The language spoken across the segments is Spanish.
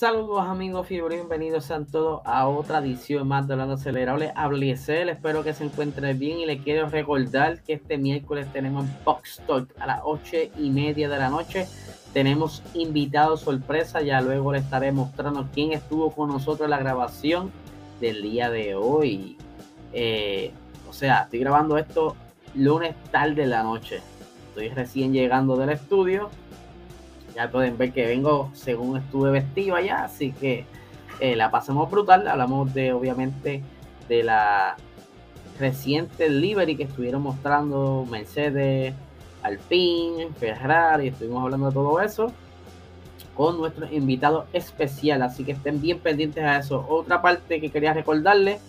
Saludos amigos fiebre, bienvenidos sean todos a otra edición más de Hablando Acelerable. Hablecel, espero que se encuentren bien y les quiero recordar que este miércoles tenemos Box Talk a las 8 y media de la noche. Tenemos invitados sorpresa, ya luego les estaré mostrando quién estuvo con nosotros en la grabación del día de hoy. Eh, o sea, estoy grabando esto lunes tarde de la noche. Estoy recién llegando del estudio ya pueden ver que vengo según estuve vestido allá, así que eh, la pasamos brutal. Hablamos de, obviamente, de la reciente livery que estuvieron mostrando Mercedes, Alpine, Ferrari, estuvimos hablando de todo eso con nuestro invitado especial, así que estén bien pendientes a eso. Otra parte que quería recordarles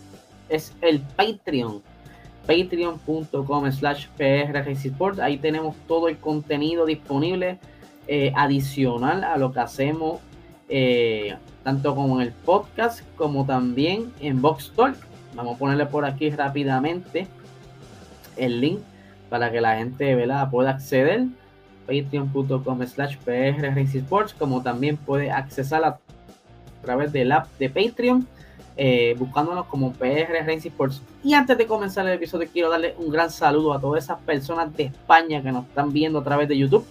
es el Patreon, patreon.com slash ahí tenemos todo el contenido disponible eh, adicional a lo que hacemos eh, tanto como en el podcast como también en Box Talk. Vamos a ponerle por aquí rápidamente el link para que la gente pueda acceder. Patreon.com slash PR Sports, como también puede accesar a través del app de Patreon, eh, buscándonos como PR Racing Sports. Y antes de comenzar el episodio, quiero darle un gran saludo a todas esas personas de España que nos están viendo a través de YouTube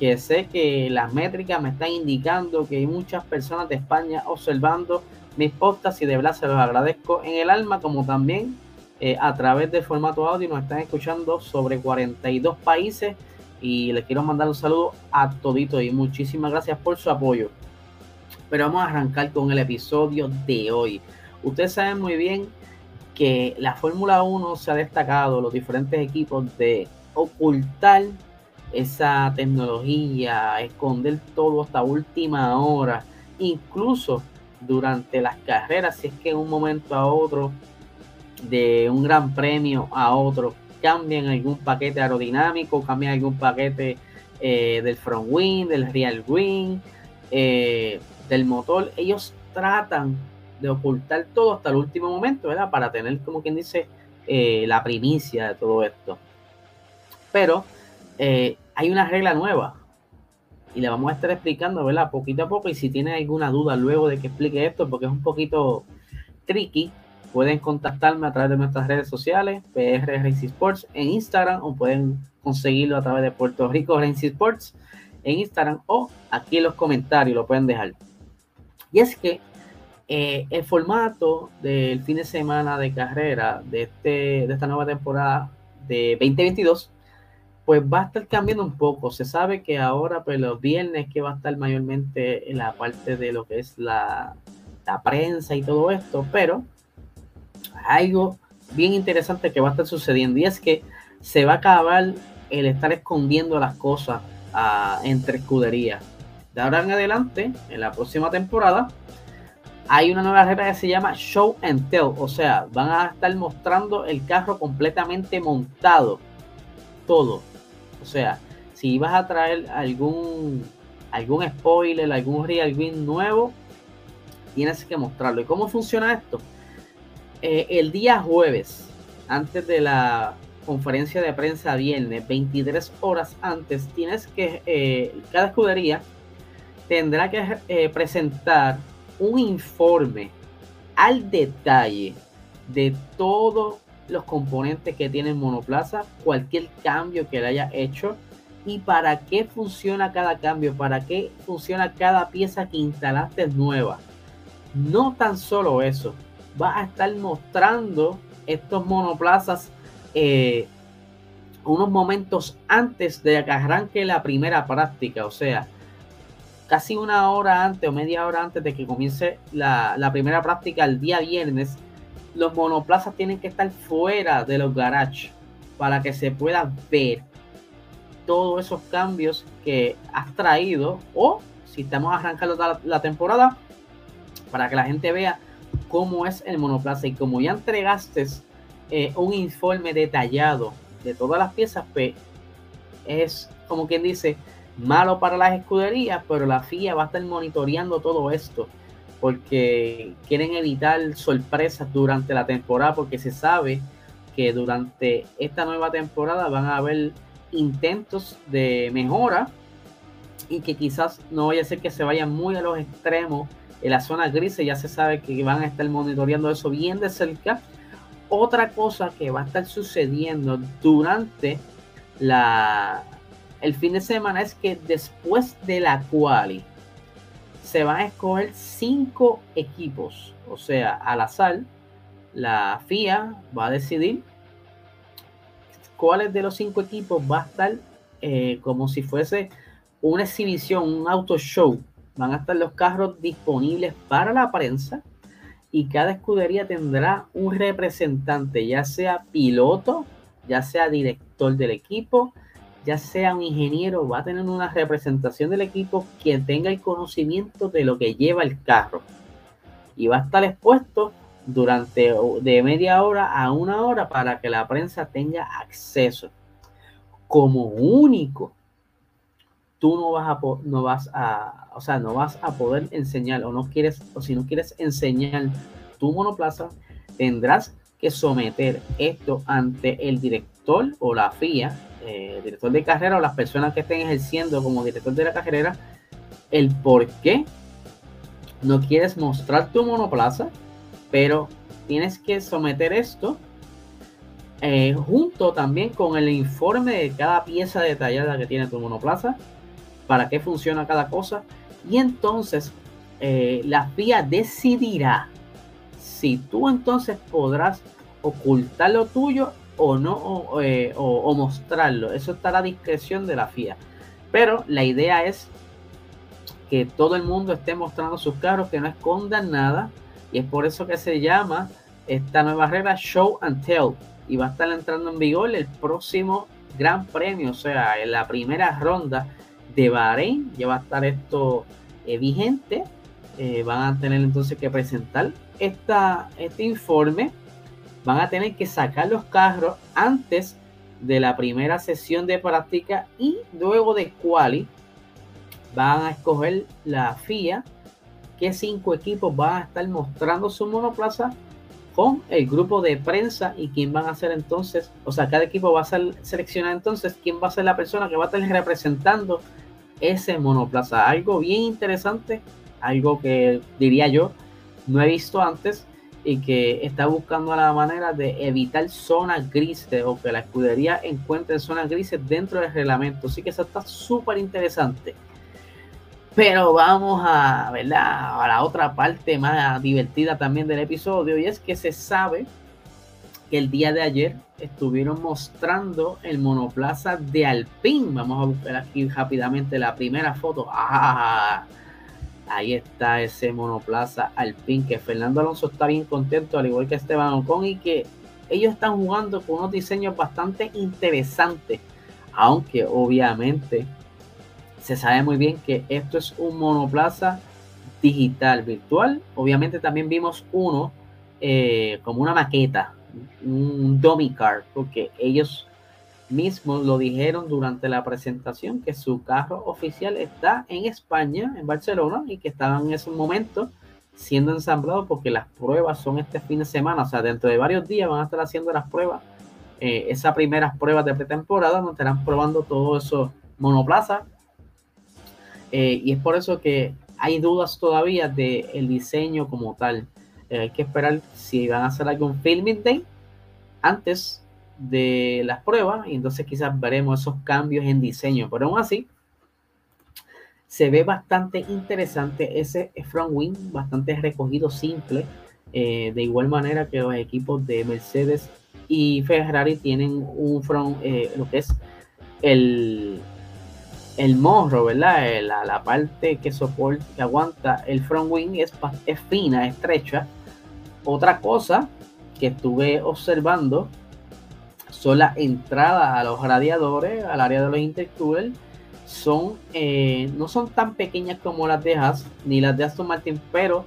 que sé que las métricas me están indicando que hay muchas personas de España observando mis podcasts y de verdad se los agradezco en el alma, como también eh, a través del formato audio nos están escuchando sobre 42 países y les quiero mandar un saludo a todito y muchísimas gracias por su apoyo. Pero vamos a arrancar con el episodio de hoy. Ustedes saben muy bien que la Fórmula 1 se ha destacado, los diferentes equipos, de ocultar esa tecnología, esconder todo hasta última hora, incluso durante las carreras, si es que en un momento a otro, de un gran premio a otro, cambian algún paquete aerodinámico, cambian algún paquete eh, del front wing, del real wing, eh, del motor, ellos tratan de ocultar todo hasta el último momento, ¿verdad? Para tener, como quien dice, eh, la primicia de todo esto. Pero eh, hay una regla nueva y la vamos a estar explicando, ¿verdad? Poquito a poco. Y si tienen alguna duda luego de que explique esto, porque es un poquito tricky, pueden contactarme a través de nuestras redes sociales, PR Racing Sports en Instagram, o pueden conseguirlo a través de Puerto Rico Racing Sports en Instagram, o aquí en los comentarios lo pueden dejar. Y es que eh, el formato del fin de semana de carrera de, este, de esta nueva temporada de 2022 pues va a estar cambiando un poco. Se sabe que ahora, pues los viernes que va a estar mayormente en la parte de lo que es la, prensa y todo esto, pero algo bien interesante que va a estar sucediendo y es que se va a acabar el estar escondiendo las cosas ah, entre escuderías. De ahora en adelante, en la próxima temporada, hay una nueva regla que se llama Show and Tell, o sea, van a estar mostrando el carro completamente montado, todo. O sea, si vas a traer algún, algún spoiler, algún real win nuevo, tienes que mostrarlo. ¿Y cómo funciona esto? Eh, el día jueves, antes de la conferencia de prensa viernes, 23 horas antes, tienes que, eh, cada escudería tendrá que eh, presentar un informe al detalle de todo los componentes que tiene monoplaza, cualquier cambio que le haya hecho y para qué funciona cada cambio, para qué funciona cada pieza que instalaste nueva. No tan solo eso, va a estar mostrando estos monoplazas eh, unos momentos antes de que arranque la primera práctica, o sea, casi una hora antes o media hora antes de que comience la primera práctica el día viernes los monoplazas tienen que estar fuera de los garages para que se pueda ver todos esos cambios que has traído o si estamos arrancando la, temporada para que la gente vea cómo es el monoplaza. Y como ya entregaste eh, un informe detallado de todas las piezas pues es como quien dice malo para las escuderías pero la FIA va a estar monitoreando todo esto porque quieren evitar sorpresas durante la temporada, porque se sabe que durante esta nueva temporada van a haber intentos de mejora y que quizás no vaya a ser que se vayan muy a los extremos en la zona gris ya se sabe que van a estar monitoreando eso bien de cerca. Otra cosa que va a estar sucediendo durante la, el fin de semana es que después de la quali se van a escoger cinco equipos, o sea, al azar, la FIA va a decidir cuáles de los cinco equipos va a estar eh, como si fuese una exhibición, un auto show. Van a estar los carros disponibles para la prensa y cada escudería tendrá un representante, ya sea piloto, ya sea director del equipo, ya sea un ingeniero, va a tener una representación del equipo que tenga el conocimiento de lo que lleva el carro. Y va a estar expuesto durante de media hora a una hora para que la prensa tenga acceso. Como único, tú no vas a no vas a, o sea, no vas a poder enseñar o no quieres o si no quieres enseñar tu monoplaza, tendrás que someter esto ante el director o la FIA, eh, director de carrera o las personas que estén ejerciendo como director de la carrera, el por qué no quieres mostrar tu monoplaza pero tienes que someter esto eh, junto también con el informe de cada pieza detallada que tiene tu monoplaza, para qué funciona cada cosa, y entonces eh, la FIA decidirá si tú entonces podrás ocultar lo tuyo o no, eh, o, mostrarlo. Eso estará a discreción de la FIA. Pero la idea es que todo el mundo esté mostrando sus carros, que no escondan nada, y es por eso que se llama esta nueva regla Show and Tell. Y va a estar entrando en vigor el próximo Gran Premio, o sea, en la primera ronda de Bahrein. Ya va a estar esto eh, vigente. Eh, van a tener entonces que presentar esta, este informe. Van a tener que sacar los carros antes de la primera sesión de práctica y luego de quali van a escoger la FIA qué cinco equipos van a estar mostrando su monoplaza con el grupo de prensa y quién van a ser entonces, o sea, cada equipo va a seleccionar entonces quién va a ser la persona que va a estar representando ese monoplaza. Algo bien interesante, algo que diría yo no he visto antes y que está buscando la manera de evitar zonas grises o que la escudería encuentre zonas grises dentro del reglamento. Así que eso está súper interesante. Pero vamos a, ¿verdad? a la otra parte más divertida también del episodio y es que se sabe que el día de ayer estuvieron mostrando el monoplaza de Alpine. Vamos a buscar aquí rápidamente la primera foto. ¡Ah! Ahí está ese monoplaza Alpine que Fernando Alonso está bien contento, al igual que Esteban Ocon, y que ellos están jugando con unos diseños bastante interesantes, aunque obviamente se sabe muy bien que esto es un monoplaza digital virtual. Obviamente también vimos uno eh, como una maqueta, un dummy car, porque ellos mismos lo dijeron durante la presentación que su carro oficial está en España, en Barcelona, y que estaban en ese momento siendo ensamblado porque las pruebas son este fin de semana, o sea, dentro de varios días van a estar haciendo las pruebas, eh, esas primeras pruebas de pretemporada, donde estarán probando todos esos monoplazas. Eh, y es por eso que hay dudas todavía del diseño como tal. Eh, hay que esperar si van a hacer algún filming day antes de las pruebas y entonces quizás veremos esos cambios en diseño. Pero aún así, se ve bastante interesante ese front wing, bastante recogido, simple. Eh, de igual manera que los equipos de Mercedes y Ferrari tienen un front, lo que es el, el morro, ¿verdad? Eh, la, la parte que soporta, que aguanta el front wing es, es fina, estrecha. Otra cosa que estuve observando son las entradas a los radiadores, al área de los intercoolers. Son, eh, no son tan pequeñas como las de Haas ni las de Aston Martin, pero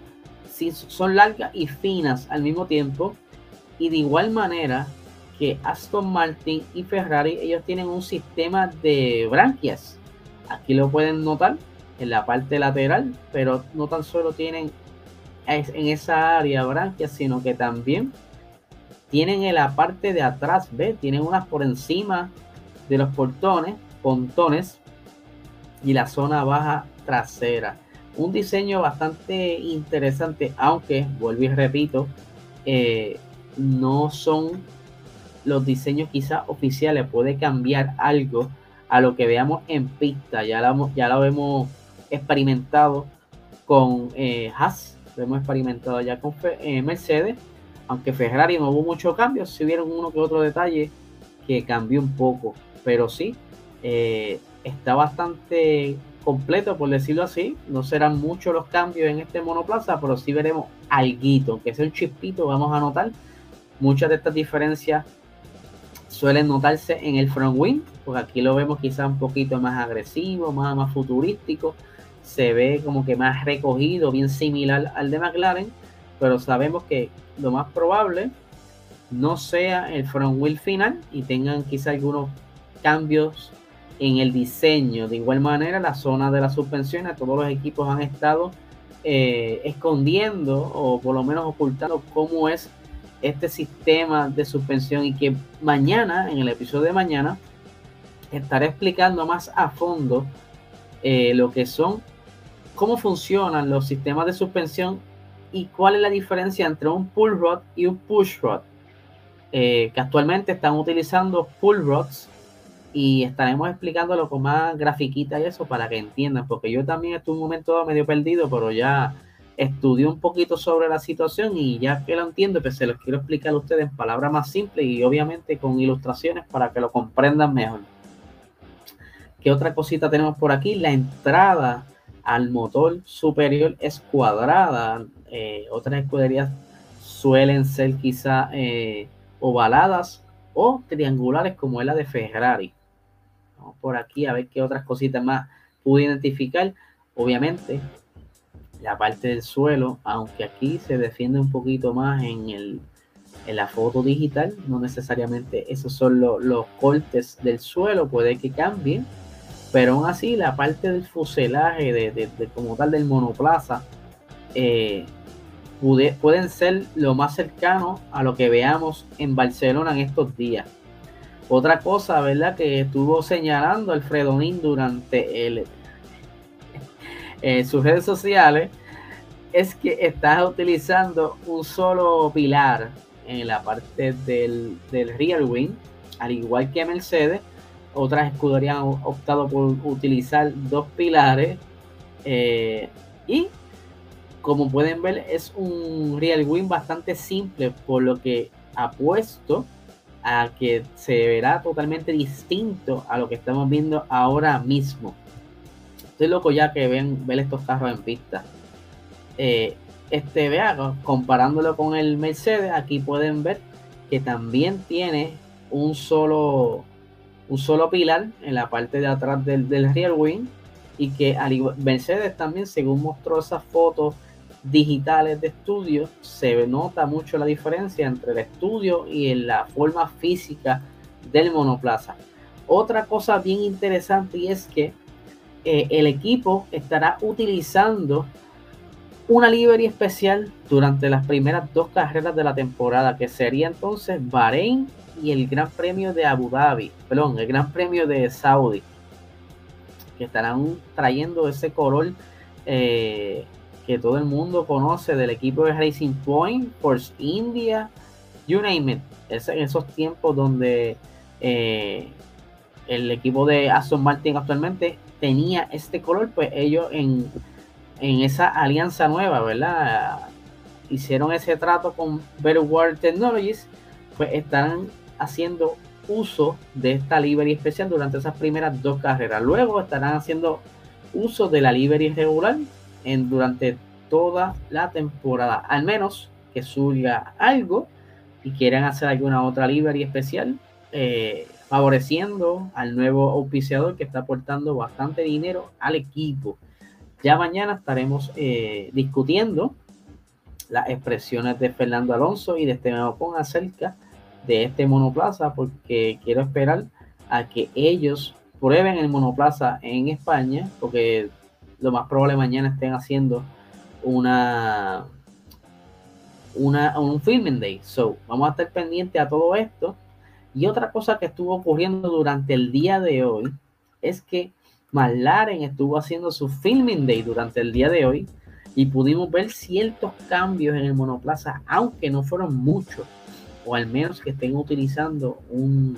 son largas y finas al mismo tiempo. Y de igual manera que Aston Martin y Ferrari, ellos tienen un sistema de branquias Aquí lo pueden notar en la parte lateral, pero no tan solo tienen en esa área branquias, sino que también tienen en la parte de atrás, ¿ve? Tienen unas por encima de los portones, pontones y la zona baja trasera. un diseño bastante interesante, aunque, vuelvo y repito, eh, no son los diseños quizás oficiales, puede cambiar algo a lo que veamos en pista, ya, la, ya lo hemos experimentado con eh, Haas, lo hemos experimentado ya con eh, Mercedes, aunque Ferrari no hubo muchos cambios, si vieron uno que otro detalle que cambió un poco, pero sí, eh, está bastante completo, por decirlo así. No serán muchos los cambios en este monoplaza, pero sí veremos algo, que sea un chispito, vamos a notar. Muchas de estas diferencias suelen notarse en el front wing, porque aquí lo vemos quizá un poquito más agresivo, más, más futurístico. Se ve como que más recogido, bien similar al de McLaren, pero sabemos que lo más probable no sea el front wheel final y tengan quizá algunos cambios en el diseño. De igual manera, la zona de la suspensión, todos los equipos han estado eh, escondiendo o por lo menos ocultando cómo es este sistema de suspensión y que mañana, en el episodio de mañana, estaré explicando más a fondo eh, lo que son, cómo funcionan los sistemas de suspensión y cuál es la diferencia entre un pull rod y un push rod. Eh, que actualmente están utilizando pull rods y estaremos explicándolo con más grafiquita y eso para que entiendan, porque yo también estuve un momento medio perdido, pero ya estudié un poquito sobre la situación y ya que lo entiendo, pues se los quiero explicar a ustedes en palabras más simples y obviamente con ilustraciones para que lo comprendan mejor. ¿Qué otra cosita tenemos por aquí? La entrada al motor superior es cuadrada. Eh, otras escuderías suelen ser quizá eh, ovaladas o triangulares como es la de Ferrari por aquí a ver qué otras cositas más pude identificar. Obviamente, la parte del suelo, aunque aquí se defiende un poquito más en, el, en la foto digital, no necesariamente esos son los cortes del suelo, puede que cambien, pero aún así la parte del fuselaje, de, como tal del monoplaza, eh, pueden ser lo más cercano a lo que veamos en Barcelona en estos días. Otra cosa, ¿verdad? Que estuvo señalando Alfredo Nin durante el, eh, sus redes sociales es que estás utilizando un solo pilar en la parte del, rear wing, al igual que Mercedes. Otras escuderías han optado por utilizar dos pilares eh, y como pueden ver es un rear wing bastante simple por lo que apuesto a que se verá totalmente distinto a lo que estamos viendo ahora mismo. Estoy loco ya que ven ver estos carros en pista. Eh, este vea, comparándolo con el Mercedes, aquí pueden ver que también tiene un solo un solo pilar en la parte de atrás del, del rear wing y que Mercedes también según mostró esas fotos digitales de estudio, se nota mucho la diferencia entre el estudio y la forma física del monoplaza. Otra cosa bien interesante y es que eh, el equipo estará utilizando una livery especial durante las primeras dos carreras de la temporada, que sería entonces Bahrein y el Gran Premio de Abu Dhabi, perdón, el Gran Premio de Saudi, que estarán trayendo ese color eh, que todo el mundo conoce del equipo de Racing Point, Force India, you name it. en esos tiempos donde eh, el equipo de Aston Martin actualmente tenía este color, pues ellos en, en esa alianza nueva, ¿verdad? Hicieron ese trato con World Technologies, pues están haciendo uso de esta livery especial durante esas primeras dos carreras. Luego estarán haciendo uso de la livery regular en, durante toda la temporada. Al menos que surja algo y quieran hacer alguna otra livery especial, eh, favoreciendo al nuevo auspiciador que está aportando bastante dinero al equipo. Ya mañana estaremos eh, discutiendo las expresiones de Fernando Alonso y de Esteban Ocon acerca de este monoplaza, porque quiero esperar a que ellos prueben el monoplaza en España, porque lo más probable mañana estén haciendo una, una un filming day. So, vamos a estar pendientes a todo esto. Y otra cosa que estuvo ocurriendo durante el día de hoy es que McLaren estuvo haciendo su filming day durante el día de hoy y pudimos ver ciertos cambios en el monoplaza, aunque no fueron muchos, o al menos que estén utilizando un,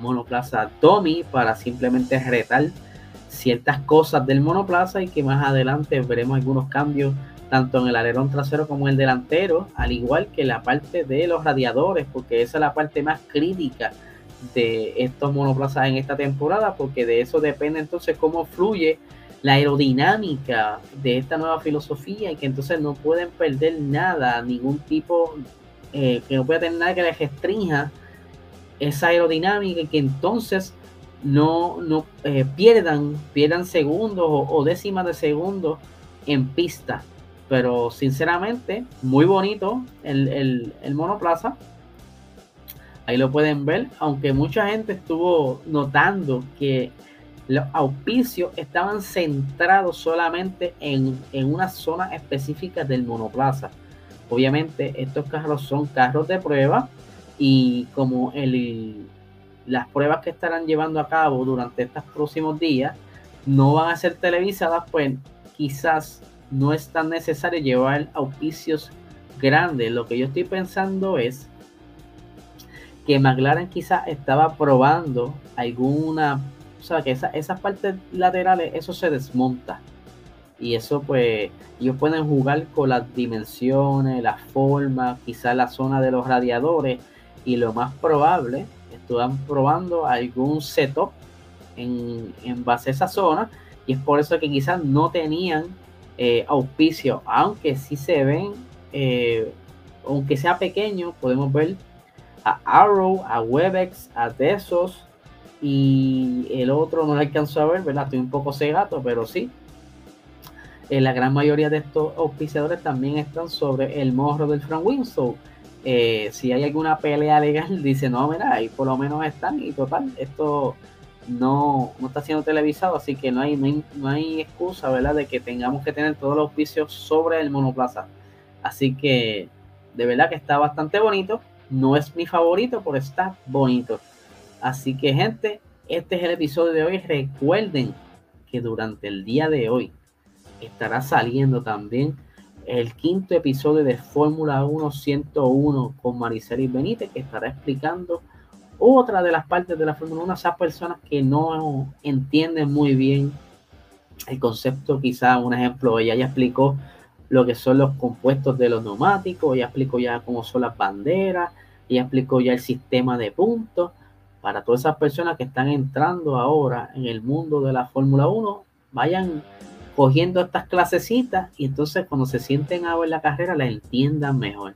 monoplaza dummy para simplemente retar ciertas cosas del monoplaza y que más adelante veremos algunos cambios tanto en el alerón trasero como en el delantero, al igual que la parte de los radiadores, porque esa es la parte más crítica de estos monoplazas en esta temporada, porque de eso depende entonces cómo fluye la aerodinámica de esta nueva filosofía y que entonces no pueden perder nada, ningún tipo, eh, que no pueda tener nada que les restrinja esa aerodinámica y que entonces no, no eh, pierdan, pierdan segundos o, décimas de segundos en pista. Pero sinceramente, muy bonito el, el monoplaza. Ahí lo pueden ver, aunque mucha gente estuvo notando que los auspicios estaban centrados solamente en, una zona específica del monoplaza. Obviamente estos carros son carros de prueba y como el, las pruebas que estarán llevando a cabo durante estos próximos días no van a ser televisadas, pues quizás no es tan necesario llevar auspicios grandes. Lo que yo estoy pensando es que McLaren quizás estaba probando alguna o sea, que esas partes laterales, eso se desmonta. Y eso pues ellos pueden jugar con las dimensiones, las formas, quizás la zona de los radiadores. Y lo más probable, están probando algún setup en, base a esa zona. Y es por eso que quizás no tenían eh, auspicio, aunque sí se ven, eh, aunque sea pequeño, podemos ver a Arrow, a Webex, a Tesos, y el otro no lo alcanzó a ver, ¿verdad? Estoy un poco cegato, pero sí. Eh, la gran mayoría de estos auspiciadores también están sobre el morro del Frank Winslow. Eh, si hay alguna pelea legal, dice, no, mira, ahí por lo menos están y total, esto no, no está siendo televisado, así que no hay, no hay, excusa, ¿verdad? De que tengamos que tener todos los auspicios sobre el monoplaza. Así que de verdad que está bastante bonito. No es mi favorito, pero está bonito. Así que gente, este es el episodio de hoy. Recuerden que durante el día de hoy estará saliendo también el quinto episodio de Fórmula 1 101 con Mariceli Benítez, que estará explicando otra de las partes de la Fórmula 1 a esas personas que no entienden muy bien el concepto. Quizá un ejemplo, ella ya explicó lo que son los compuestos de los neumáticos, ella explicó ya cómo son las banderas, ella explicó ya el sistema de puntos para todas esas personas que están entrando ahora en el mundo de la Fórmula 1, vayan cogiendo estas clasecitas y entonces cuando se sienten a ver la carrera la entiendan mejor.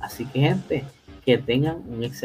Así que gente, que tengan un excelente